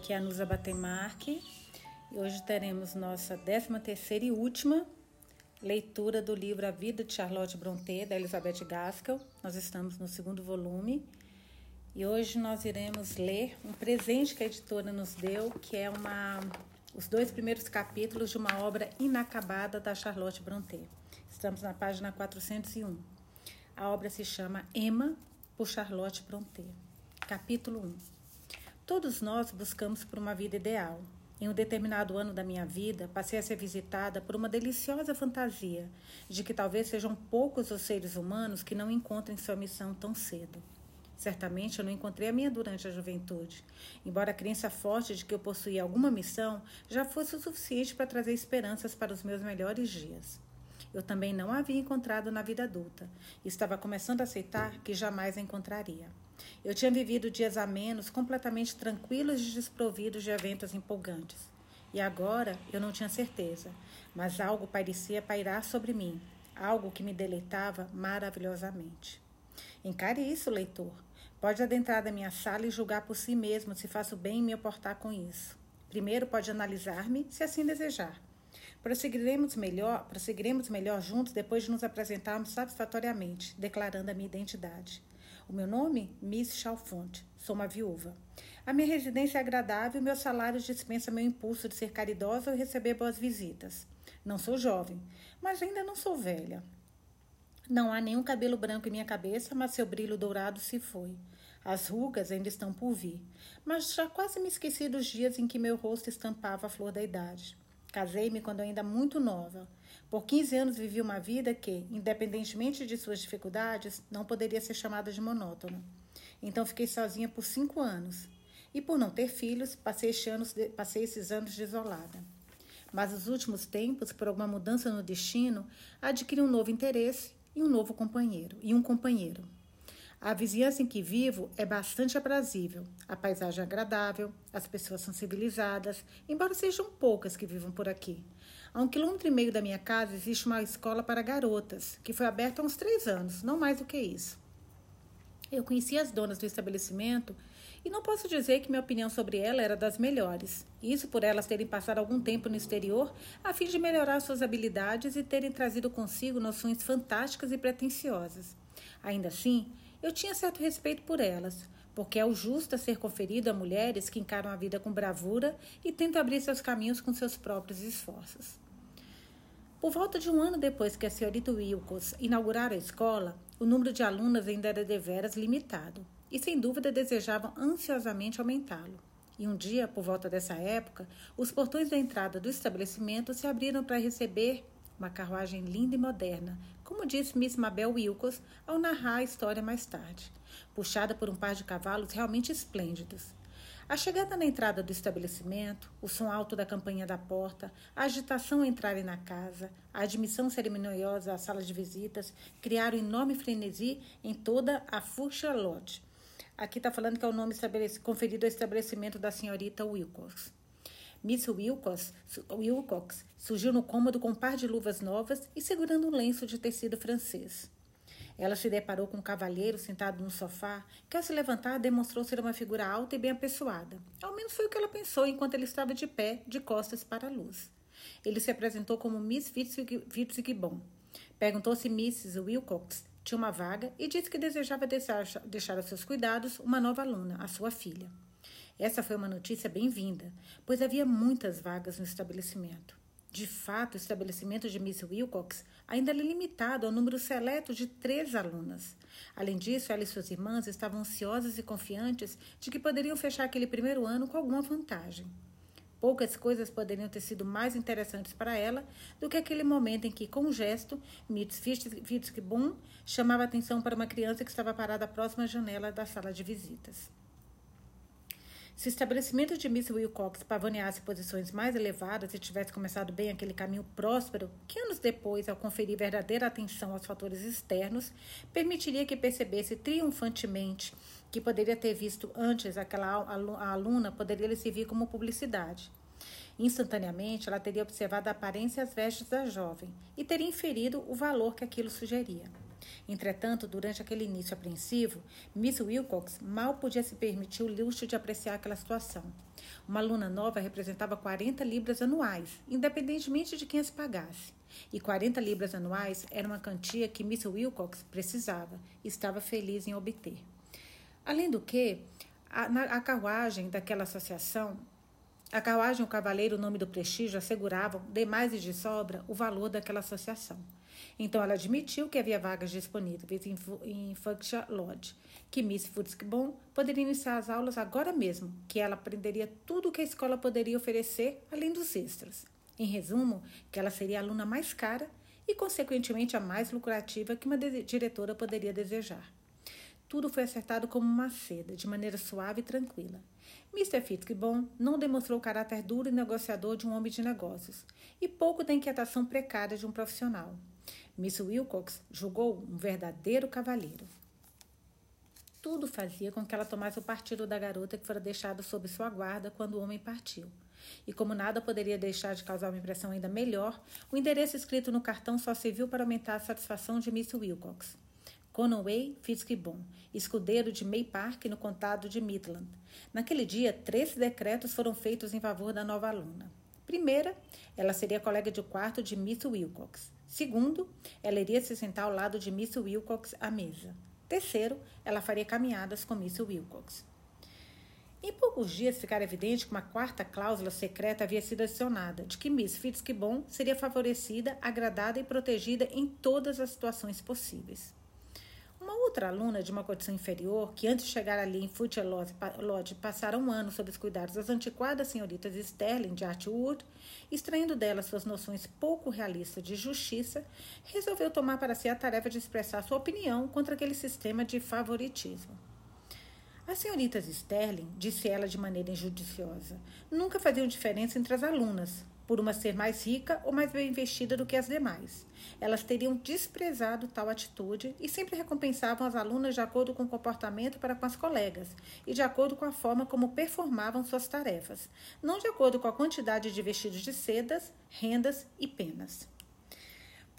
aqui é a Nusa Batemarque e hoje teremos nossa 13 terceira e última leitura do livro A Vida de Charlotte Brontë, da Elizabeth Gaskell. Nós estamos no segundo volume e hoje nós iremos ler um presente que a editora nos deu, que é uma os dois primeiros capítulos de uma obra inacabada da Charlotte Brontë. Estamos na página 401. A obra se chama Emma, por Charlotte Brontë. Capítulo 1. Todos nós buscamos por uma vida ideal. Em um determinado ano da minha vida, passei a ser visitada por uma deliciosa fantasia de que talvez sejam poucos os seres humanos que não encontrem sua missão tão cedo. Certamente eu não encontrei a minha durante a juventude, embora a crença forte de que eu possuía alguma missão já fosse o suficiente para trazer esperanças para os meus melhores dias. Eu também não a havia encontrado na vida adulta e estava começando a aceitar que jamais a encontraria. Eu tinha vivido dias a menos completamente tranquilos e desprovidos de eventos empolgantes. E agora eu não tinha certeza, mas algo parecia pairar sobre mim, algo que me deleitava maravilhosamente. Encare isso, leitor. Pode adentrar da minha sala e julgar por si mesmo se faço bem em me oportar com isso. Primeiro pode analisar-me, se assim desejar. Prosseguiremos melhor, prosseguiremos melhor juntos depois de nos apresentarmos satisfatoriamente, declarando a minha identidade. O meu nome? Miss Chalfont. Sou uma viúva. A minha residência é agradável meu salário dispensa meu impulso de ser caridosa e receber boas visitas. Não sou jovem, mas ainda não sou velha. Não há nenhum cabelo branco em minha cabeça, mas seu brilho dourado se foi. As rugas ainda estão por vir, mas já quase me esqueci dos dias em que meu rosto estampava a flor da idade. Casei-me quando ainda muito nova. Por 15 anos vivi uma vida que, independentemente de suas dificuldades, não poderia ser chamada de monótona. Então fiquei sozinha por cinco anos. E por não ter filhos, passei, anos, passei esses anos desolada. Mas nos últimos tempos, por alguma mudança no destino, adquiri um novo interesse e um novo companheiro, e um companheiro. A vizinhança em que vivo é bastante aprazível, a paisagem é agradável, as pessoas são civilizadas, embora sejam poucas que vivam por aqui. A um quilômetro e meio da minha casa existe uma escola para garotas, que foi aberta há uns três anos, não mais do que isso. Eu conheci as donas do estabelecimento e não posso dizer que minha opinião sobre ela era das melhores. Isso por elas terem passado algum tempo no exterior a fim de melhorar suas habilidades e terem trazido consigo noções fantásticas e pretensiosas. Ainda assim, eu tinha certo respeito por elas, porque é o justo a ser conferido a mulheres que encaram a vida com bravura e tentam abrir seus caminhos com seus próprios esforços. Por volta de um ano depois que a senhorita Wilcox inaugurara a escola, o número de alunas ainda era deveras limitado, e sem dúvida desejavam ansiosamente aumentá-lo. E um dia, por volta dessa época, os portões da entrada do estabelecimento se abriram para receber uma carruagem linda e moderna, como disse Miss Mabel Wilcox ao narrar a história mais tarde, puxada por um par de cavalos realmente esplêndidos. A chegada na entrada do estabelecimento, o som alto da campainha da porta, a agitação ao entrarem na casa, a admissão cerimoniosa à sala de visitas criaram enorme frenesi em toda a Furcha Lodge. Aqui está falando que é o nome conferido ao estabelecimento da senhorita Wilcox. Miss Wilcox, Wilcox surgiu no cômodo com um par de luvas novas e segurando um lenço de tecido francês. Ela se deparou com um cavalheiro sentado no sofá, que ao se levantar demonstrou ser uma figura alta e bem apessoada. Ao menos foi o que ela pensou enquanto ele estava de pé, de costas para a luz. Ele se apresentou como Miss Fitzgibbon. Perguntou se Mrs. Wilcox tinha uma vaga e disse que desejava deixar, deixar aos seus cuidados uma nova aluna, a sua filha. Essa foi uma notícia bem-vinda, pois havia muitas vagas no estabelecimento. De fato, o estabelecimento de Miss Wilcox ainda era limitado ao número seleto de três alunas. Além disso, ela e suas irmãs estavam ansiosas e confiantes de que poderiam fechar aquele primeiro ano com alguma vantagem. Poucas coisas poderiam ter sido mais interessantes para ela do que aquele momento em que, com um gesto, Mitz Fitzgibbon chamava atenção para uma criança que estava parada próxima à janela da sala de visitas. Se o estabelecimento de Miss Wilcox pavoneasse posições mais elevadas e tivesse começado bem aquele caminho próspero, que anos depois, ao conferir verdadeira atenção aos fatores externos, permitiria que percebesse triunfantemente que poderia ter visto antes aquela aluna poderia lhe servir como publicidade. Instantaneamente, ela teria observado a aparência e as vestes da jovem e teria inferido o valor que aquilo sugeria. Entretanto, durante aquele início apreensivo, Miss Wilcox mal podia se permitir o luxo de apreciar aquela situação. Uma aluna nova representava 40 libras anuais, independentemente de quem as pagasse. E 40 libras anuais era uma quantia que Miss Wilcox precisava e estava feliz em obter. Além do que, a, na, a carruagem daquela associação, a carruagem o cavaleiro, o nome do prestígio, asseguravam, demais e de sobra, o valor daquela associação. Então ela admitiu que havia vagas disponíveis em, em Lodge, que Miss Futzkbon poderia iniciar as aulas agora mesmo, que ela aprenderia tudo o que a escola poderia oferecer, além dos extras. Em resumo, que ela seria a aluna mais cara e, consequentemente, a mais lucrativa que uma diretora poderia desejar. Tudo foi acertado como uma seda, de maneira suave e tranquila. Mr. Fitzgibbon não demonstrou o caráter duro e negociador de um homem de negócios, e pouco da inquietação precária de um profissional. Miss Wilcox julgou um verdadeiro cavalheiro. Tudo fazia com que ela tomasse o partido da garota que fora deixada sob sua guarda quando o homem partiu. E como nada poderia deixar de causar uma impressão ainda melhor, o endereço escrito no cartão só serviu para aumentar a satisfação de Miss Wilcox. Conway Fitzgibbon, escudeiro de May Park, no condado de Midland. Naquele dia, três decretos foram feitos em favor da nova aluna. Primeira, ela seria colega de quarto de Miss Wilcox. Segundo, ela iria se sentar ao lado de Miss Wilcox à mesa. Terceiro, ela faria caminhadas com Miss Wilcox. Em poucos dias ficara evidente que uma quarta cláusula secreta havia sido adicionada, de que Miss Fitzgibbon seria favorecida, agradada e protegida em todas as situações possíveis. Uma outra aluna de uma condição inferior, que antes de chegar ali em Foote Lodge passara um ano sob os cuidados das antiquadas senhoritas Sterling de Artwood, extraindo dela suas noções pouco realistas de justiça, resolveu tomar para si a tarefa de expressar sua opinião contra aquele sistema de favoritismo. As senhoritas Sterling, disse ela de maneira injudiciosa, nunca faziam diferença entre as alunas, por uma ser mais rica ou mais bem vestida do que as demais. Elas teriam desprezado tal atitude e sempre recompensavam as alunas de acordo com o comportamento para com as colegas e de acordo com a forma como performavam suas tarefas, não de acordo com a quantidade de vestidos de sedas, rendas e penas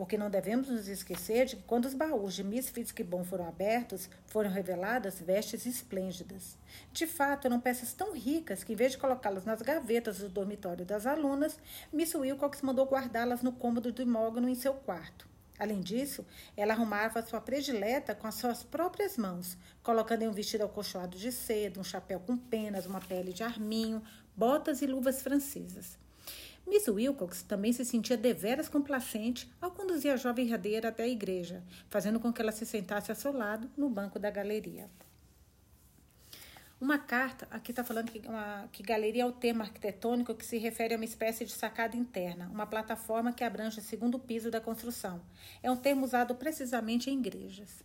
porque não devemos nos esquecer de que quando os baús de Miss Fitzgibbon foram abertos, foram reveladas vestes esplêndidas. De fato, eram peças tão ricas que, em vez de colocá-las nas gavetas do dormitório das alunas, Miss Wilcox mandou guardá-las no cômodo do imóvel em seu quarto. Além disso, ela arrumava sua predileta com as suas próprias mãos, colocando em um vestido acolchoado de seda, um chapéu com penas, uma pele de arminho, botas e luvas francesas. Miss Wilcox também se sentia deveras complacente ao conduzir a jovem herdeira até a igreja, fazendo com que ela se sentasse a seu lado no banco da galeria. Uma carta, aqui está falando que, uma, que galeria é o termo arquitetônico que se refere a uma espécie de sacada interna, uma plataforma que abrange o segundo piso da construção. É um termo usado precisamente em igrejas.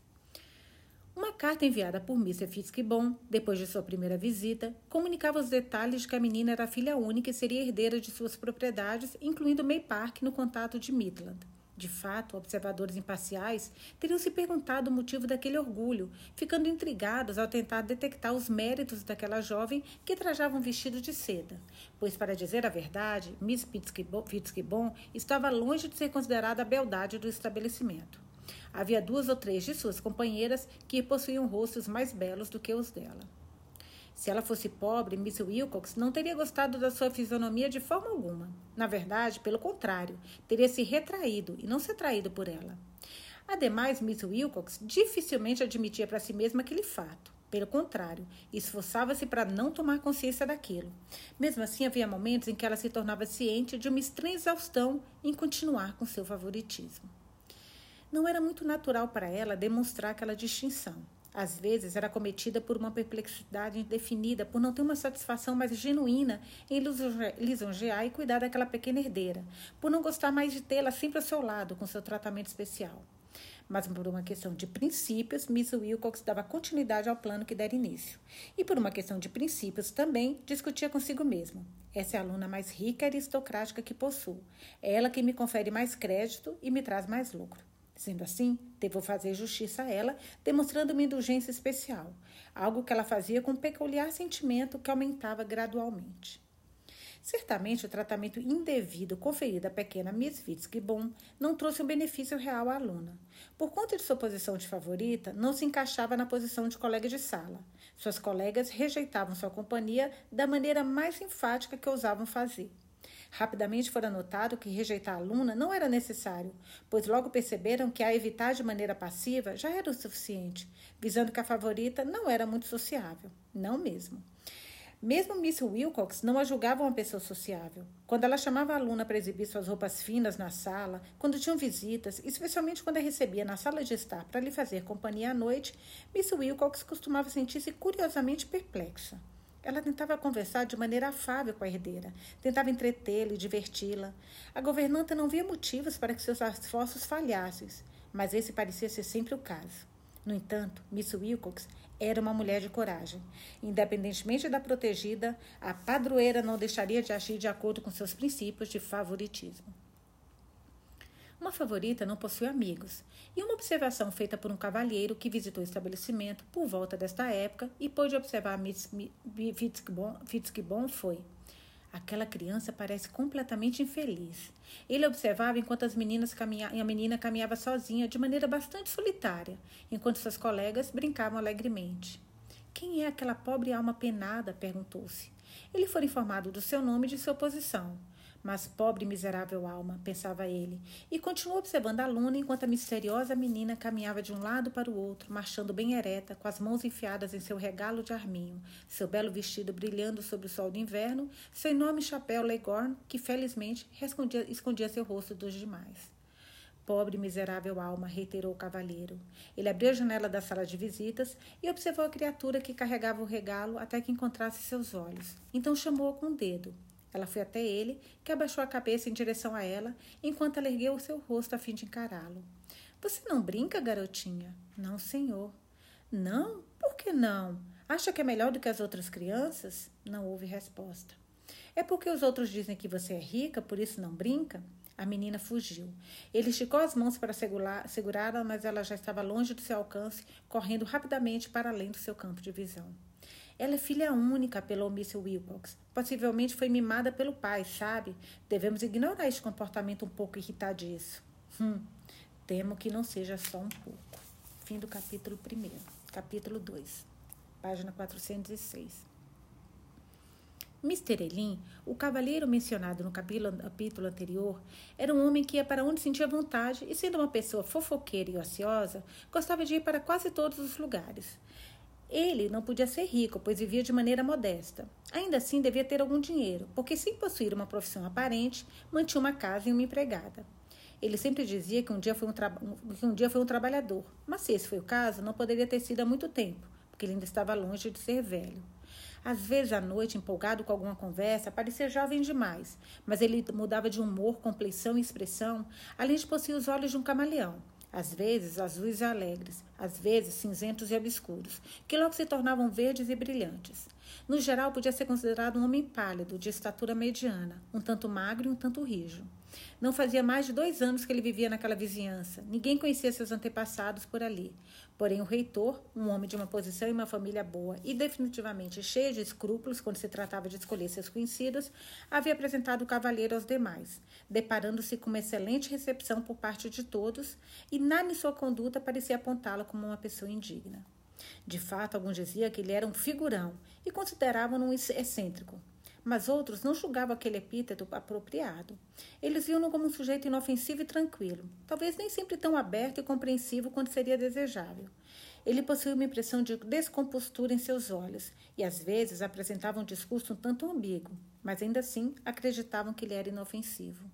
Uma carta enviada por Mr. Fitzgibbon, depois de sua primeira visita, comunicava os detalhes de que a menina era filha única e seria herdeira de suas propriedades, incluindo May Park no contato de Midland. De fato, observadores imparciais teriam se perguntado o motivo daquele orgulho, ficando intrigados ao tentar detectar os méritos daquela jovem que trajava um vestido de seda, pois, para dizer a verdade, Miss Fitzgibbon estava longe de ser considerada a beldade do estabelecimento. Havia duas ou três de suas companheiras que possuíam rostos mais belos do que os dela. Se ela fosse pobre, Miss Wilcox não teria gostado da sua fisionomia de forma alguma. Na verdade, pelo contrário, teria se retraído e não se atraído por ela. Ademais, Miss Wilcox dificilmente admitia para si mesma aquele fato. Pelo contrário, esforçava-se para não tomar consciência daquilo. Mesmo assim, havia momentos em que ela se tornava ciente de uma estranha exaustão em continuar com seu favoritismo. Não era muito natural para ela demonstrar aquela distinção. Às vezes era cometida por uma perplexidade indefinida, por não ter uma satisfação mais genuína em lisonjear e cuidar daquela pequena herdeira, por não gostar mais de tê-la sempre ao seu lado, com seu tratamento especial. Mas por uma questão de princípios, Miss Wilcox dava continuidade ao plano que dera início. E por uma questão de princípios também discutia consigo mesma. Essa é a aluna mais rica e aristocrática que possuo. É ela que me confere mais crédito e me traz mais lucro. Sendo assim, devo fazer justiça a ela, demonstrando uma indulgência especial, algo que ela fazia com um peculiar sentimento que aumentava gradualmente. Certamente o tratamento indevido conferido à pequena Miss Fitzgibbon não trouxe um benefício real à aluna. Por conta de sua posição de favorita, não se encaixava na posição de colega de sala. Suas colegas rejeitavam sua companhia da maneira mais enfática que ousavam fazer. Rapidamente fora notado que rejeitar a aluna não era necessário, pois logo perceberam que a evitar de maneira passiva já era o suficiente, visando que a favorita não era muito sociável. Não mesmo. Mesmo Miss Wilcox não a julgava uma pessoa sociável. Quando ela chamava a aluna para exibir suas roupas finas na sala, quando tinham visitas, especialmente quando a recebia na sala de estar para lhe fazer companhia à noite, Miss Wilcox costumava sentir-se curiosamente perplexa. Ela tentava conversar de maneira afável com a herdeira, tentava entretê-la e diverti-la. A governanta não via motivos para que seus esforços falhassem, mas esse parecia ser sempre o caso. No entanto, Miss Wilcox era uma mulher de coragem. Independentemente da protegida, a padroeira não deixaria de agir de acordo com seus princípios de favoritismo. Uma favorita não possui amigos, e uma observação feita por um cavalheiro que visitou o estabelecimento por volta desta época e pôde observar Miss Fitzgibbon foi: Aquela criança parece completamente infeliz. Ele observava enquanto as meninas caminha... a menina caminhava sozinha, de maneira bastante solitária, enquanto seus colegas brincavam alegremente. Quem é aquela pobre alma penada? perguntou-se. Ele foi informado do seu nome e de sua posição. Mas pobre e miserável alma, pensava ele, e continuou observando a Luna enquanto a misteriosa menina caminhava de um lado para o outro, marchando bem ereta, com as mãos enfiadas em seu regalo de arminho, seu belo vestido brilhando sob o sol do inverno, seu enorme chapéu Leghorn, que felizmente escondia, escondia seu rosto dos demais. Pobre miserável alma, reiterou o cavalheiro. Ele abriu a janela da sala de visitas e observou a criatura que carregava o regalo até que encontrasse seus olhos. Então chamou-a com o dedo. Ela foi até ele, que abaixou a cabeça em direção a ela, enquanto ela ergueu o seu rosto a fim de encará-lo. Você não brinca, garotinha? Não, senhor. Não? Por que não? Acha que é melhor do que as outras crianças? Não houve resposta. É porque os outros dizem que você é rica, por isso não brinca? A menina fugiu. Ele esticou as mãos para segurá-la, mas ela já estava longe do seu alcance, correndo rapidamente para além do seu campo de visão. Ela é filha única, apelou Miss Wilcox. Possivelmente foi mimada pelo pai, sabe? Devemos ignorar este comportamento um pouco irritadiço. Hum, temo que não seja só um pouco. Fim do capítulo 1. Capítulo 2. Página 406. Mr. Elin, o cavalheiro mencionado no capítulo anterior, era um homem que ia para onde sentia vontade e, sendo uma pessoa fofoqueira e ociosa, gostava de ir para quase todos os lugares. Ele não podia ser rico, pois vivia de maneira modesta. Ainda assim, devia ter algum dinheiro, porque, sem possuir uma profissão aparente, mantinha uma casa e uma empregada. Ele sempre dizia que um dia foi um, que um, dia foi um trabalhador, mas se esse foi o caso, não poderia ter sido há muito tempo, porque ele ainda estava longe de ser velho. Às vezes, à noite, empolgado com alguma conversa, parecia jovem demais, mas ele mudava de humor, compleição e expressão, além de possuir os olhos de um camaleão às vezes azuis e alegres, às vezes cinzentos e obscuros, que logo se tornavam verdes e brilhantes. No geral, podia ser considerado um homem pálido, de estatura mediana, um tanto magro e um tanto rijo. Não fazia mais de dois anos que ele vivia naquela vizinhança. Ninguém conhecia seus antepassados por ali. Porém, o reitor, um homem de uma posição e uma família boa e definitivamente cheio de escrúpulos quando se tratava de escolher seus conhecidos, havia apresentado o cavalheiro aos demais, deparando-se com uma excelente recepção por parte de todos, e nada em sua conduta parecia apontá-lo como uma pessoa indigna. De fato, alguns diziam que ele era um figurão e consideravam-no excêntrico, mas outros não julgavam aquele epíteto apropriado. Eles viam-no como um sujeito inofensivo e tranquilo, talvez nem sempre tão aberto e compreensivo quanto seria desejável. Ele possuía uma impressão de descompostura em seus olhos e às vezes apresentava um discurso um tanto ambíguo, mas ainda assim acreditavam que ele era inofensivo.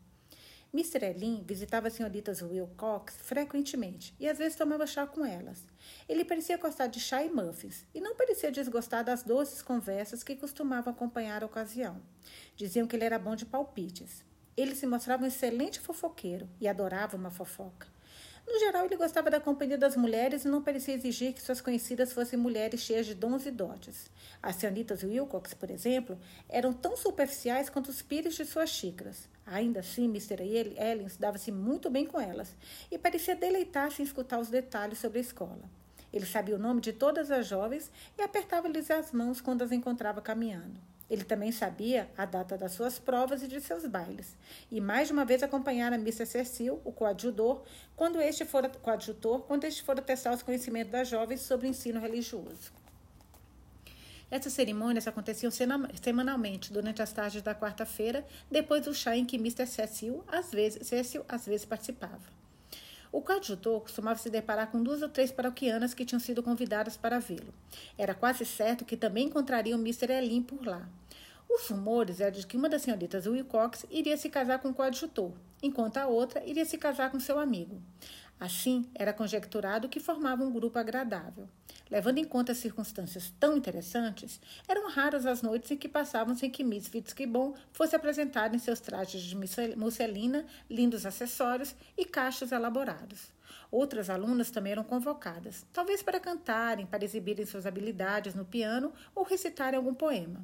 Mr. Elin visitava as senhoritas Wilcox frequentemente e às vezes tomava chá com elas. Ele parecia gostar de chá e muffins e não parecia desgostar das doces conversas que costumavam acompanhar a ocasião. Diziam que ele era bom de palpites. Ele se mostrava um excelente fofoqueiro e adorava uma fofoca. No geral, ele gostava da companhia das mulheres e não parecia exigir que suas conhecidas fossem mulheres cheias de dons e dotes. As senhoritas Wilcox, por exemplo, eram tão superficiais quanto os pires de suas xícaras. Ainda assim, Mr. Ellens dava-se muito bem com elas e parecia deleitar-se em escutar os detalhes sobre a escola. Ele sabia o nome de todas as jovens e apertava-lhes as mãos quando as encontrava caminhando. Ele também sabia a data das suas provas e de seus bailes. E mais de uma vez acompanhara Mr. Cecil, o coadjutor, quando este fora coadjutor, quando este fora testar os conhecimentos das jovens sobre o ensino religioso. Essas cerimônias aconteciam semanalmente, durante as tardes da quarta-feira, depois do chá em que Mr. Cecil às vezes, Cecil, às vezes participava. O coadjutor costumava se deparar com duas ou três paroquianas que tinham sido convidadas para vê-lo. Era quase certo que também encontraria o Mr. Elin por lá. Os rumores eram de que uma das senhoritas Wilcox iria se casar com o coadjutor, enquanto a outra iria se casar com seu amigo. Assim, era conjecturado que formava um grupo agradável. Levando em conta as circunstâncias tão interessantes, eram raras as noites em que passavam sem que Miss Fitzgibbon fosse apresentada em seus trajes de musselina, lindos acessórios e cachos elaborados. Outras alunas também eram convocadas, talvez para cantarem, para exibirem suas habilidades no piano ou recitarem algum poema.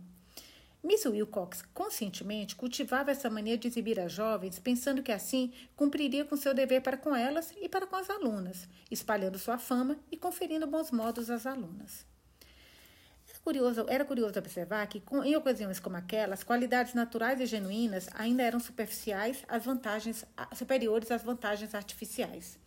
Miss Wilcox conscientemente cultivava essa mania de exibir as jovens, pensando que assim cumpriria com seu dever para com elas e para com as alunas, espalhando sua fama e conferindo bons modos às alunas. Era curioso, era curioso observar que, em ocasiões como aquela, as qualidades naturais e genuínas ainda eram superficiais às vantagens, superiores às vantagens artificiais.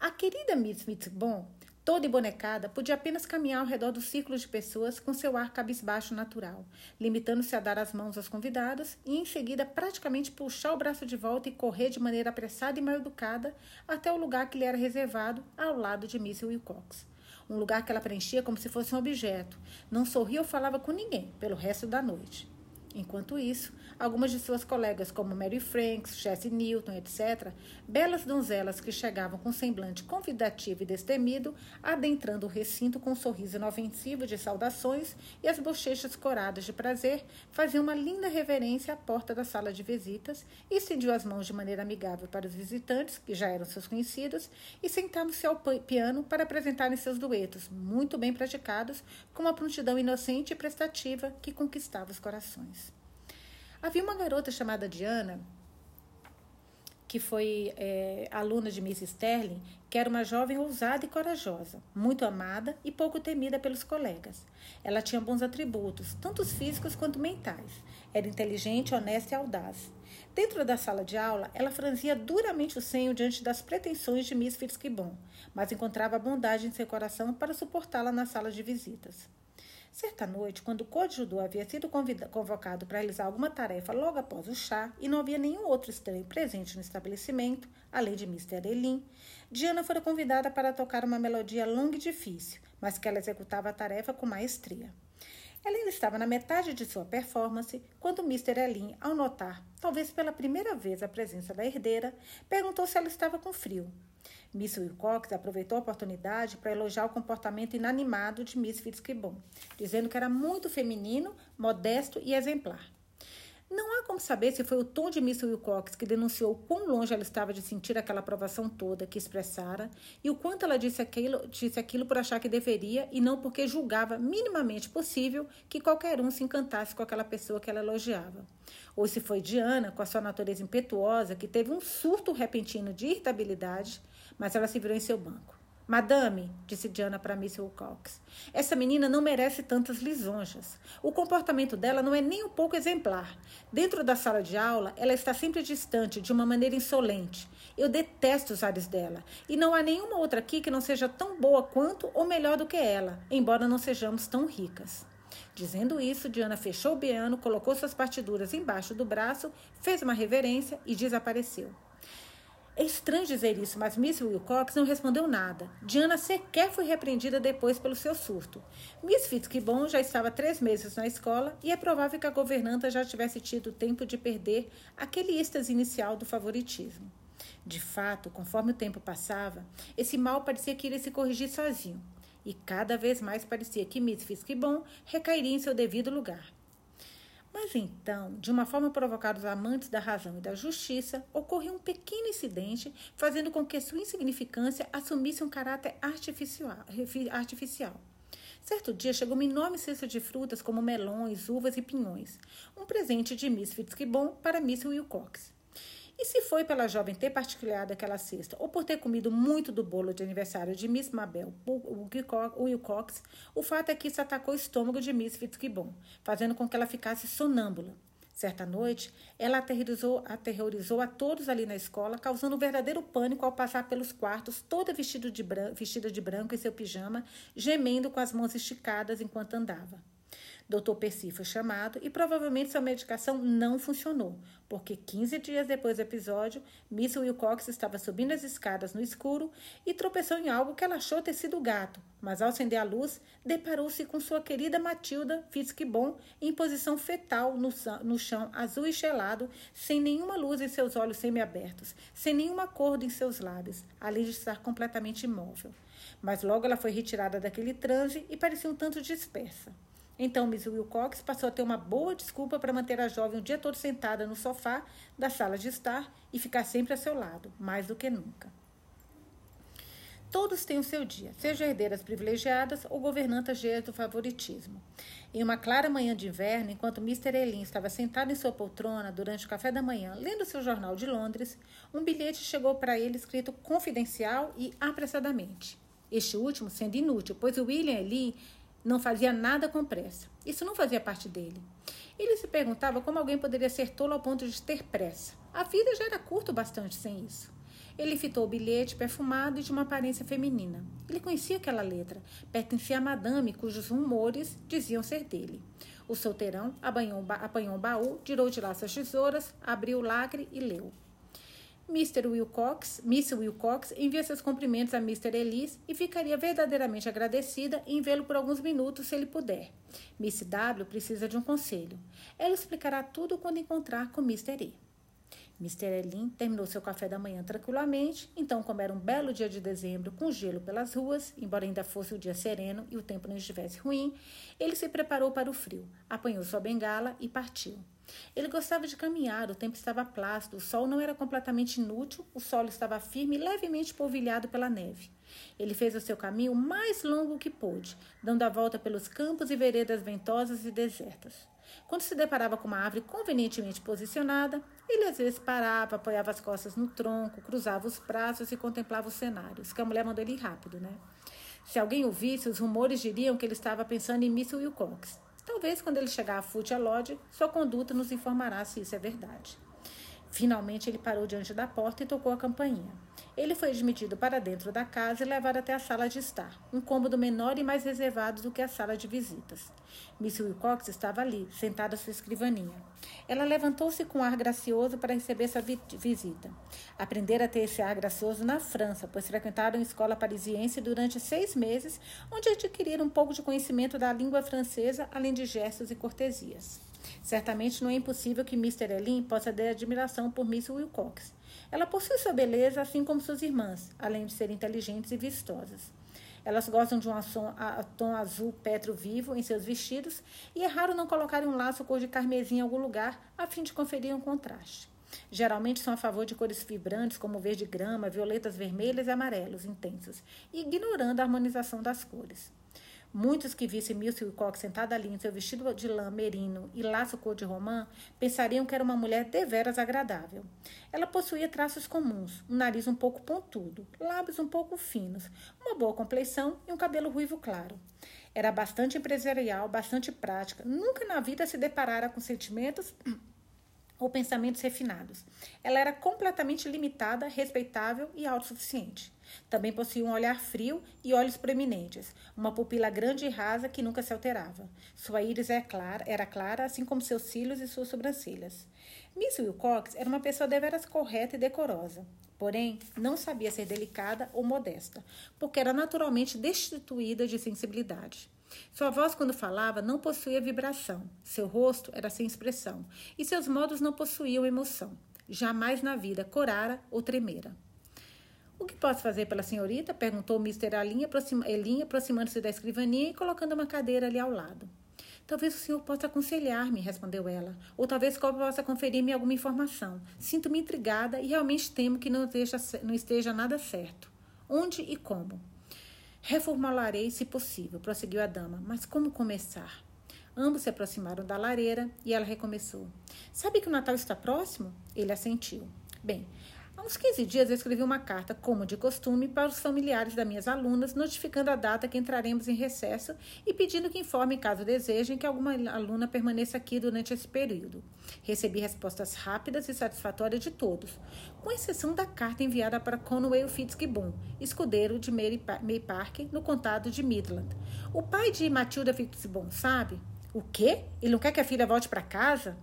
A querida Miss Fitzbon Toda embonecada, podia apenas caminhar ao redor do círculo de pessoas com seu ar cabisbaixo natural, limitando-se a dar as mãos aos convidados e, em seguida, praticamente puxar o braço de volta e correr de maneira apressada e mal educada até o lugar que lhe era reservado, ao lado de Miss Wilcox. Um lugar que ela preenchia como se fosse um objeto. Não sorria ou falava com ninguém pelo resto da noite. Enquanto isso, algumas de suas colegas, como Mary Franks, Jessie Newton, etc., belas donzelas que chegavam com semblante convidativo e destemido, adentrando o recinto com um sorriso inofensivo de saudações e as bochechas coradas de prazer, faziam uma linda reverência à porta da sala de visitas estendiam as mãos de maneira amigável para os visitantes, que já eram seus conhecidos, e sentavam-se ao piano para apresentarem seus duetos, muito bem praticados, com uma prontidão inocente e prestativa que conquistava os corações. Havia uma garota chamada Diana, que foi é, aluna de Miss Sterling, que era uma jovem ousada e corajosa, muito amada e pouco temida pelos colegas. Ela tinha bons atributos, tanto físicos quanto mentais. Era inteligente, honesta e audaz. Dentro da sala de aula, ela franzia duramente o senho diante das pretensões de Miss Fitzgibbon, mas encontrava bondade em seu coração para suportá-la na sala de visitas. Certa noite, quando o coadjudor havia sido convocado para realizar alguma tarefa logo após o chá e não havia nenhum outro estranho presente no estabelecimento, além de Mr. Elin, Diana fora convidada para tocar uma melodia longa e difícil, mas que ela executava a tarefa com maestria. Ela ainda estava na metade de sua performance quando Mr. Elin, ao notar, talvez pela primeira vez, a presença da herdeira, perguntou se ela estava com frio. Miss Wilcox aproveitou a oportunidade para elogiar o comportamento inanimado de Miss Fitzgibbon, dizendo que era muito feminino, modesto e exemplar. Não há como saber se foi o tom de Miss Wilcox que denunciou quão longe ela estava de sentir aquela aprovação toda que expressara e o quanto ela disse aquilo, disse aquilo por achar que deveria e não porque julgava minimamente possível que qualquer um se encantasse com aquela pessoa que ela elogiava. Ou se foi Diana, com a sua natureza impetuosa, que teve um surto repentino de irritabilidade mas ela se virou em seu banco. Madame, disse Diana para Miss Wilcox, essa menina não merece tantas lisonjas. O comportamento dela não é nem um pouco exemplar. Dentro da sala de aula, ela está sempre distante, de uma maneira insolente. Eu detesto os ares dela. E não há nenhuma outra aqui que não seja tão boa quanto ou melhor do que ela, embora não sejamos tão ricas. Dizendo isso, Diana fechou o piano, colocou suas partiduras embaixo do braço, fez uma reverência e desapareceu. É estranho dizer isso, mas Miss Wilcox não respondeu nada. Diana sequer foi repreendida depois pelo seu surto. Miss Fitzgibbon já estava três meses na escola e é provável que a governanta já tivesse tido tempo de perder aquele êxtase inicial do favoritismo. De fato, conforme o tempo passava, esse mal parecia que iria se corrigir sozinho, e cada vez mais parecia que Miss Fitzgibbon recairia em seu devido lugar. Mas então, de uma forma provocada os amantes da razão e da justiça, ocorreu um pequeno incidente, fazendo com que sua insignificância assumisse um caráter artificial. Certo dia chegou uma enorme cesta de frutas como melões, uvas e pinhões, um presente de Miss Fitzgibbon para Miss Wilcox. E se foi pela jovem ter partilhado aquela cesta, ou por ter comido muito do bolo de aniversário de Miss Mabel Wilcox, o fato é que isso atacou o estômago de Miss Fitzgibbon, fazendo com que ela ficasse sonâmbula. Certa noite, ela aterrorizou, aterrorizou a todos ali na escola, causando um verdadeiro pânico ao passar pelos quartos, toda vestida de, branco, vestida de branco em seu pijama, gemendo com as mãos esticadas enquanto andava. Dr. Percy foi chamado e provavelmente sua medicação não funcionou, porque 15 dias depois do episódio, Miss Wilcox estava subindo as escadas no escuro e tropeçou em algo que ela achou ter sido gato, mas ao acender a luz, deparou-se com sua querida Matilda Fitzgibbon em posição fetal no, no chão azul e gelado, sem nenhuma luz em seus olhos semiabertos, sem nenhuma cor em seus lábios, além de estar completamente imóvel. Mas logo ela foi retirada daquele transe e parecia um tanto dispersa. Então, Miss Wilcox passou a ter uma boa desculpa para manter a jovem o dia todo sentada no sofá da sala de estar e ficar sempre a seu lado, mais do que nunca. Todos têm o seu dia, seja herdeiras privilegiadas ou governantas cheias do favoritismo. Em uma clara manhã de inverno, enquanto Mr. Elin estava sentado em sua poltrona durante o café da manhã, lendo seu jornal de Londres, um bilhete chegou para ele escrito confidencial e apressadamente. Este último sendo inútil, pois William Elin não fazia nada com pressa. Isso não fazia parte dele. Ele se perguntava como alguém poderia ser tolo ao ponto de ter pressa. A vida já era curta o bastante sem isso. Ele fitou o bilhete perfumado e de uma aparência feminina. Ele conhecia aquela letra. Pertencia a madame cujos rumores diziam ser dele. O solteirão apanhou um baú, tirou de lá suas tesouras, abriu o lacre e leu. Mr. Wilcox, Miss Wilcox envia seus cumprimentos a Mr. Ellis e ficaria verdadeiramente agradecida em vê-lo por alguns minutos se ele puder. Miss W precisa de um conselho. Ela explicará tudo quando encontrar com Mr. E. Mr. Elin terminou seu café da manhã tranquilamente, então, como era um belo dia de dezembro, com gelo pelas ruas, embora ainda fosse o dia sereno e o tempo não estivesse ruim, ele se preparou para o frio, apanhou sua bengala e partiu. Ele gostava de caminhar, o tempo estava plácido, o sol não era completamente inútil, o solo estava firme e levemente polvilhado pela neve. Ele fez o seu caminho mais longo que pôde, dando a volta pelos campos e veredas ventosas e desertas. Quando se deparava com uma árvore convenientemente posicionada, ele às vezes parava, apoiava as costas no tronco, cruzava os braços e contemplava os cenários, que a mulher mandou ele ir rápido, né? Se alguém o visse, os rumores diriam que ele estava pensando em Miss Wilcox. Talvez quando ele chegar a Fute Lodge, sua conduta nos informará se isso é verdade. Finalmente ele parou diante da porta e tocou a campainha. Ele foi admitido para dentro da casa e levado até a sala de estar, um cômodo menor e mais reservado do que a sala de visitas. Miss Wilcox estava ali, sentada à sua escrivaninha. Ela levantou-se com ar gracioso para receber sua vi visita. Aprendera a ter esse ar gracioso na França, pois frequentaram a escola parisiense durante seis meses, onde adquiriram um pouco de conhecimento da língua francesa, além de gestos e cortesias. Certamente não é impossível que Mr. Elin possa ter admiração por Miss Wilcox. Ela possui sua beleza, assim como suas irmãs, além de serem inteligentes e vistosas. Elas gostam de um tom azul petro vivo em seus vestidos e é raro não colocarem um laço cor de carmesim em algum lugar a fim de conferir um contraste. Geralmente são a favor de cores vibrantes como verde grama, violetas vermelhas e amarelos intensos, ignorando a harmonização das cores. Muitos que vissem Milce Wilcox sentada ali em seu vestido de lã merino e laço cor de romã pensariam que era uma mulher deveras agradável. Ela possuía traços comuns, um nariz um pouco pontudo, lábios um pouco finos, uma boa compleição e um cabelo ruivo claro. Era bastante empresarial, bastante prática, nunca na vida se deparara com sentimentos ou pensamentos refinados. Ela era completamente limitada, respeitável e autossuficiente. Também possuía um olhar frio e olhos preeminentes, uma pupila grande e rasa que nunca se alterava. Sua íris era é clara, era clara, assim como seus cílios e suas sobrancelhas. Miss Wilcox era uma pessoa deveras correta e decorosa, porém não sabia ser delicada ou modesta, porque era naturalmente destituída de sensibilidade. Sua voz, quando falava, não possuía vibração, seu rosto era sem expressão, e seus modos não possuíam emoção. Jamais na vida corara ou tremera. O que posso fazer pela senhorita? perguntou Mr. Alinha, aproxima, aproximando-se da escrivaninha e colocando uma cadeira ali ao lado. Talvez o senhor possa aconselhar-me, respondeu ela. Ou talvez possa conferir-me alguma informação. Sinto-me intrigada e realmente temo que não esteja, não esteja nada certo. Onde e como? Reformularei, se possível, prosseguiu a dama. Mas como começar? Ambos se aproximaram da lareira e ela recomeçou. Sabe que o Natal está próximo? Ele assentiu. Bem, Há uns 15 dias eu escrevi uma carta, como de costume, para os familiares das minhas alunas, notificando a data que entraremos em recesso e pedindo que informem, caso desejem, que alguma aluna permaneça aqui durante esse período. Recebi respostas rápidas e satisfatórias de todos, com exceção da carta enviada para Conway Fitzgibbon, escudeiro de May Park, no condado de Midland. O pai de Matilda Fitzgibbon, sabe? O quê? Ele não quer que a filha volte para casa?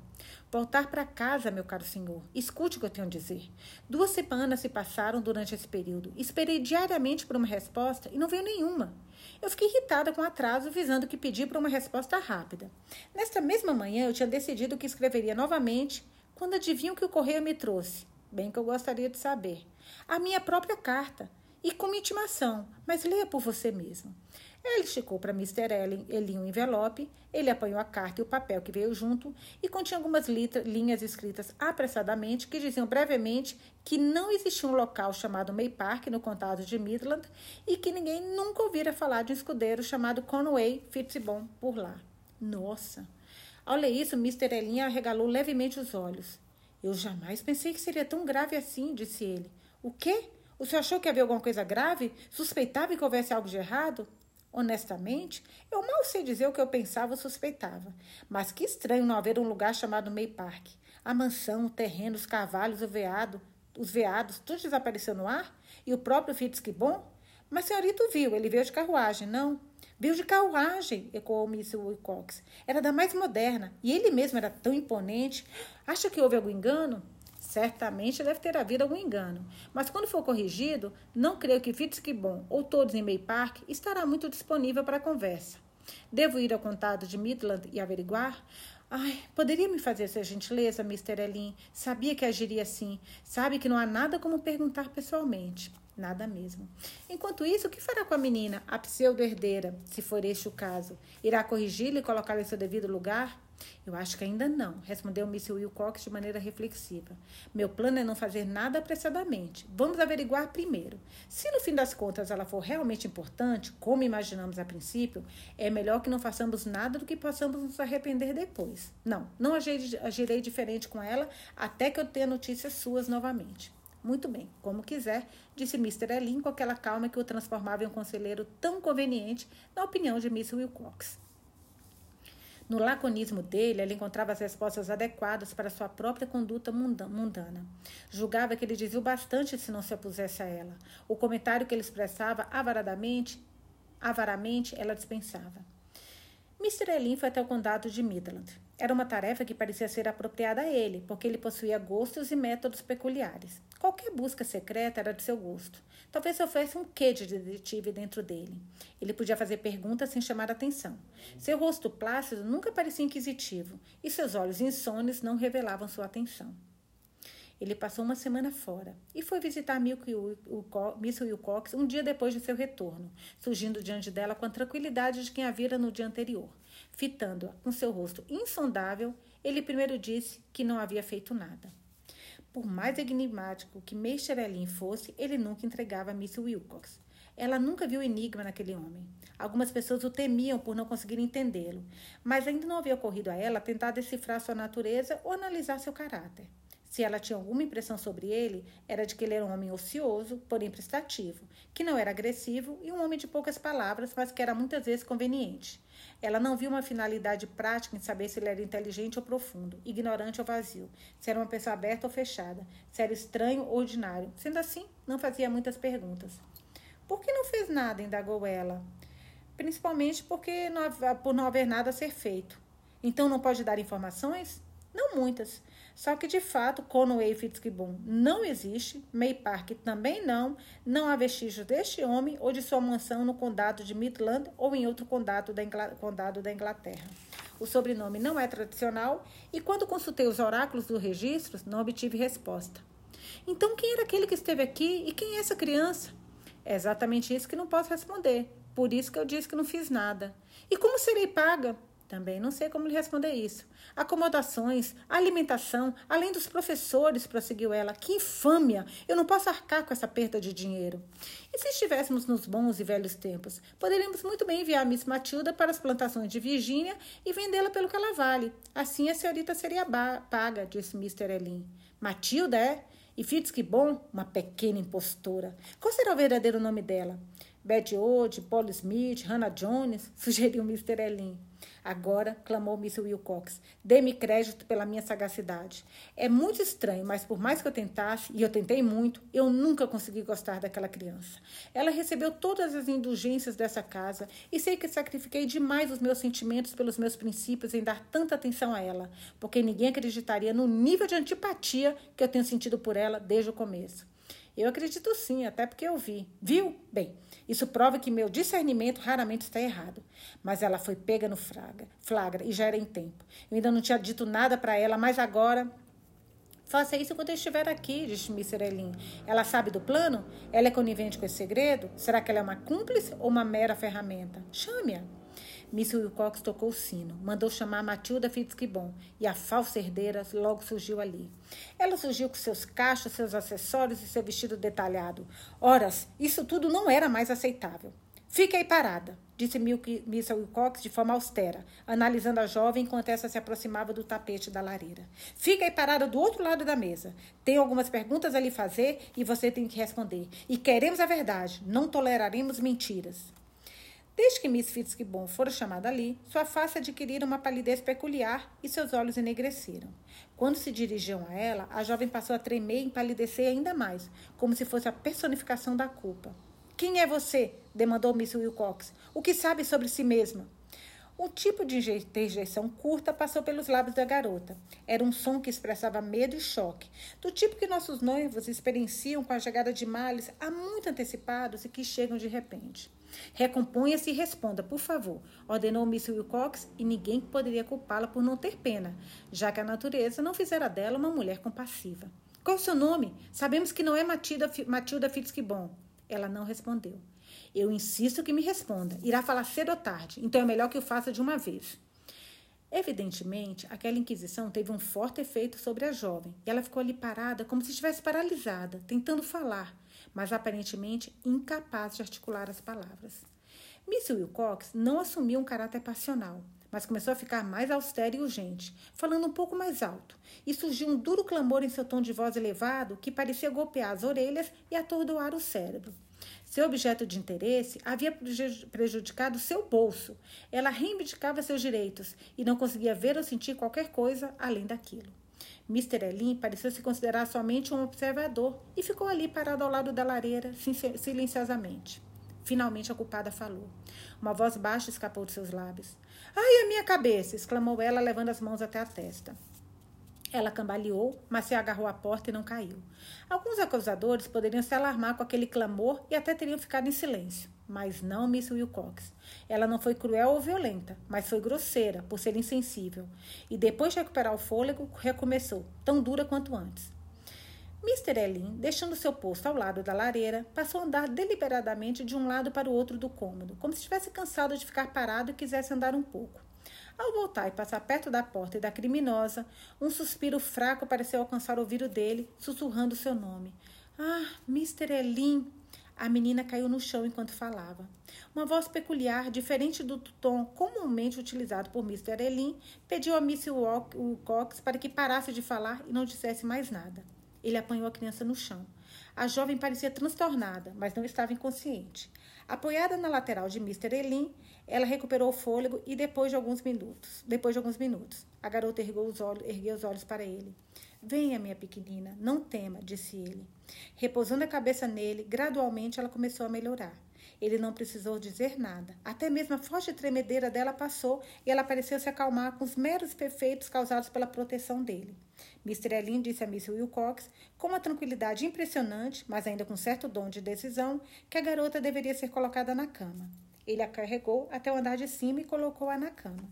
Voltar para casa, meu caro senhor. Escute o que eu tenho a dizer. Duas semanas se passaram durante esse período. Esperei diariamente por uma resposta e não veio nenhuma. Eu fiquei irritada com o atraso, visando que pedi por uma resposta rápida. Nesta mesma manhã, eu tinha decidido que escreveria novamente quando adivinham que o correio me trouxe. Bem que eu gostaria de saber. A minha própria carta. E com intimação, mas leia por você mesmo. Ela esticou para Mr. Ellen, Elin um envelope, ele apanhou a carta e o papel que veio junto e continha algumas linhas escritas apressadamente que diziam brevemente que não existia um local chamado May Park no condado de Midland e que ninguém nunca ouvira falar de um escudeiro chamado Conway Fitzbon por lá. Nossa! Ao ler isso, Mr. Elin arregalou levemente os olhos. Eu jamais pensei que seria tão grave assim, disse ele. O quê? O senhor achou que havia alguma coisa grave? Suspeitava que houvesse algo de errado? Honestamente, eu mal sei dizer o que eu pensava ou suspeitava. Mas que estranho não haver um lugar chamado May Park. A mansão, o terreno, os cavalos, o veado, os veados, tudo desapareceu no ar? E o próprio Fitzgibbon? Mas senhorito viu, ele veio de carruagem, não? Veio de carruagem, ecoou Miss Wilcox. Era da mais moderna, e ele mesmo era tão imponente. Acha que houve algum engano? Certamente deve ter havido algum engano, mas quando for corrigido, não creio que Fitzgibbon ou todos em May Park estará muito disponível para a conversa. Devo ir ao contato de Midland e averiguar? Ai, poderia me fazer essa gentileza, Mr. Elin? Sabia que agiria assim. Sabe que não há nada como perguntar pessoalmente. Nada mesmo. Enquanto isso, o que fará com a menina, a pseudo-herdeira, se for este o caso? Irá corrigi-la e colocá-la em seu devido lugar? Eu acho que ainda não, respondeu Miss Wilcox de maneira reflexiva. Meu plano é não fazer nada apressadamente. Vamos averiguar primeiro. Se no fim das contas ela for realmente importante, como imaginamos a princípio, é melhor que não façamos nada do que possamos nos arrepender depois. Não, não agirei diferente com ela até que eu tenha notícias suas novamente. Muito bem, como quiser, disse Mr. Elin com aquela calma que o transformava em um conselheiro tão conveniente na opinião de Miss Wilcox. No laconismo dele, ela encontrava as respostas adequadas para sua própria conduta mundana. Julgava que ele dizia bastante se não se opusesse a ela. O comentário que ele expressava avaradamente, avaramente, ela dispensava. Mr. Elin foi até o condado de Midland. Era uma tarefa que parecia ser apropriada a ele, porque ele possuía gostos e métodos peculiares. Qualquer busca secreta era de seu gosto. Talvez houvesse um quê de detetive dentro dele. Ele podia fazer perguntas sem chamar atenção. Seu rosto plácido nunca parecia inquisitivo, e seus olhos insones não revelavam sua atenção. Ele passou uma semana fora e foi visitar Miss Wilcox um dia depois de seu retorno, surgindo diante dela com a tranquilidade de quem a vira no dia anterior. Fitando-a com seu rosto insondável, ele primeiro disse que não havia feito nada. Por mais enigmático que Meisterelin fosse, ele nunca entregava a Miss Wilcox. Ela nunca viu enigma naquele homem. Algumas pessoas o temiam por não conseguir entendê-lo, mas ainda não havia ocorrido a ela tentar decifrar sua natureza ou analisar seu caráter. Se ela tinha alguma impressão sobre ele, era de que ele era um homem ocioso, porém prestativo, que não era agressivo e um homem de poucas palavras, mas que era muitas vezes conveniente. Ela não viu uma finalidade prática em saber se ele era inteligente ou profundo, ignorante ou vazio, se era uma pessoa aberta ou fechada, se era estranho ou ordinário. Sendo assim, não fazia muitas perguntas. Por que não fez nada? indagou ela. Principalmente porque não, por não haver nada a ser feito. Então não pode dar informações? Não muitas. Só que, de fato, Conway Fitzgibbon não existe, May Park também não, não há vestígios deste homem ou de sua mansão no condado de Midland ou em outro condado da, Ingl condado da Inglaterra. O sobrenome não é tradicional e, quando consultei os oráculos dos registros, não obtive resposta. Então, quem era aquele que esteve aqui e quem é essa criança? É exatamente isso que não posso responder. Por isso que eu disse que não fiz nada. E como serei paga? Também não sei como lhe responder isso. Acomodações, alimentação, além dos professores, prosseguiu ela. Que infâmia! Eu não posso arcar com essa perda de dinheiro. E se estivéssemos nos bons e velhos tempos, poderíamos muito bem enviar Miss Matilda para as plantações de Virgínia e vendê-la pelo que ela vale. Assim a senhorita seria paga, disse Mr. Elin. Matilda é? E Fitzgibbon, uma pequena impostora. Qual será o verdadeiro nome dela? Betty Ode, Paul Smith, Hannah Jones, sugeriu Mr. Elin. Agora, clamou Miss Wilcox, dê-me crédito pela minha sagacidade. É muito estranho, mas por mais que eu tentasse, e eu tentei muito, eu nunca consegui gostar daquela criança. Ela recebeu todas as indulgências dessa casa e sei que sacrifiquei demais os meus sentimentos pelos meus princípios em dar tanta atenção a ela, porque ninguém acreditaria no nível de antipatia que eu tenho sentido por ela desde o começo. Eu acredito sim, até porque eu vi. Viu? Bem, isso prova que meu discernimento raramente está errado. Mas ela foi pega no flagra, flagra e já era em tempo. Eu ainda não tinha dito nada para ela, mas agora Faça isso quando eu estiver aqui, disse Miss Elin. Ela sabe do plano? Ela é conivente com esse segredo? Será que ela é uma cúmplice ou uma mera ferramenta? Chame-a. Miss Wilcox tocou o sino, mandou chamar Matilda Fitzgibbon e a falsa herdeira logo surgiu ali. Ela surgiu com seus cachos, seus acessórios e seu vestido detalhado. Horas, isso tudo não era mais aceitável. Fique aí parada, disse Miss Wilcox de forma austera, analisando a jovem enquanto essa se aproximava do tapete da lareira. Fique aí parada do outro lado da mesa. Tenho algumas perguntas a lhe fazer e você tem que responder. E queremos a verdade, não toleraremos mentiras. Desde que Miss Fitzgibbon fora chamada ali, sua face adquiriu uma palidez peculiar e seus olhos enegreceram. Quando se dirigiam a ela, a jovem passou a tremer e empalidecer ainda mais, como se fosse a personificação da culpa. Quem é você? demandou Miss Wilcox. O que sabe sobre si mesma? Um tipo de interjeição curta passou pelos lábios da garota. Era um som que expressava medo e choque, do tipo que nossos noivos experienciam com a chegada de males há muito antecipados e que chegam de repente. Recomponha-se e responda, por favor, ordenou Miss Wilcox, e ninguém poderia culpá-la por não ter pena, já que a natureza não fizera dela uma mulher compassiva. Qual o seu nome? Sabemos que não é Matilda, Matilda Fitzgibbon. Ela não respondeu. Eu insisto que me responda. Irá falar cedo ou tarde, então é melhor que eu faça de uma vez. Evidentemente, aquela inquisição teve um forte efeito sobre a jovem, e ela ficou ali parada como se estivesse paralisada, tentando falar, mas aparentemente incapaz de articular as palavras. Miss Wilcox não assumiu um caráter passional, mas começou a ficar mais austera e urgente, falando um pouco mais alto, e surgiu um duro clamor em seu tom de voz elevado que parecia golpear as orelhas e atordoar o cérebro. Seu objeto de interesse havia prejudicado seu bolso. Ela reivindicava seus direitos e não conseguia ver ou sentir qualquer coisa além daquilo. Mr. Elin pareceu se considerar somente um observador e ficou ali parado ao lado da lareira, silenciosamente. Finalmente a culpada falou. Uma voz baixa escapou de seus lábios. Ai, a minha cabeça! exclamou ela, levando as mãos até a testa. Ela cambaleou, mas se agarrou à porta e não caiu. Alguns acusadores poderiam se alarmar com aquele clamor e até teriam ficado em silêncio. Mas não Miss Wilcox. Ela não foi cruel ou violenta, mas foi grosseira, por ser insensível. E depois de recuperar o fôlego, recomeçou, tão dura quanto antes. Mr. Elin, deixando seu posto ao lado da lareira, passou a andar deliberadamente de um lado para o outro do cômodo, como se estivesse cansado de ficar parado e quisesse andar um pouco. Ao voltar e passar perto da porta e da criminosa, um suspiro fraco pareceu alcançar o ouvido dele, sussurrando seu nome. Ah, Mr. Elin! A menina caiu no chão enquanto falava. Uma voz peculiar, diferente do tom comumente utilizado por Mr. Elin, pediu a Miss Wilcox para que parasse de falar e não dissesse mais nada. Ele apanhou a criança no chão. A jovem parecia transtornada, mas não estava inconsciente. Apoiada na lateral de Mr. Elin, ela recuperou o fôlego e depois de alguns minutos, depois de alguns minutos, a garota ergueu os olhos, ergueu os olhos para ele. Venha, minha pequenina, não tema, disse ele. Repousando a cabeça nele, gradualmente ela começou a melhorar. Ele não precisou dizer nada. Até mesmo a forte tremedeira dela passou e ela pareceu se acalmar com os meros perfeitos causados pela proteção dele. Mr. Elin disse a Miss Wilcox, com uma tranquilidade impressionante, mas ainda com certo dom de decisão, que a garota deveria ser colocada na cama. Ele a carregou até o andar de cima e colocou-a na cama.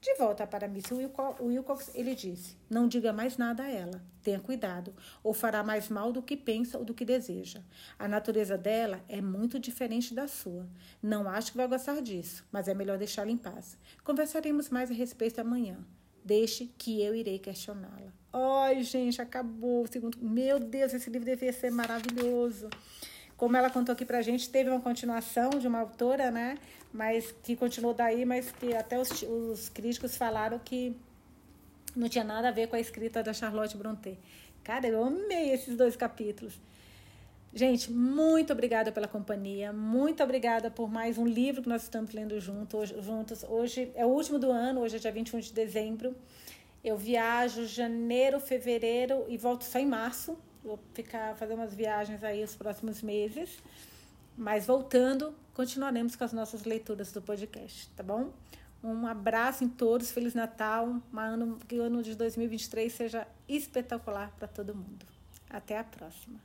De volta para Miss Wilcox, ele disse: Não diga mais nada a ela. Tenha cuidado, ou fará mais mal do que pensa ou do que deseja. A natureza dela é muito diferente da sua. Não acho que vai gostar disso, mas é melhor deixá-la em paz. Conversaremos mais a respeito amanhã. Deixe que eu irei questioná-la. Ai, gente, acabou. Segundo... Meu Deus, esse livro devia ser maravilhoso. Como ela contou aqui pra gente, teve uma continuação de uma autora, né? Mas que continuou daí, mas que até os, os críticos falaram que não tinha nada a ver com a escrita da Charlotte Brontë. Cara, eu amei esses dois capítulos. Gente, muito obrigada pela companhia, muito obrigada por mais um livro que nós estamos lendo junto, hoje, juntos. Hoje é o último do ano, hoje é dia 21 de dezembro. Eu viajo janeiro, fevereiro e volto só em março. Vou ficar fazer umas viagens aí os próximos meses. Mas voltando, continuaremos com as nossas leituras do podcast, tá bom? Um abraço em todos, Feliz Natal, ano, que o ano de 2023 seja espetacular para todo mundo. Até a próxima.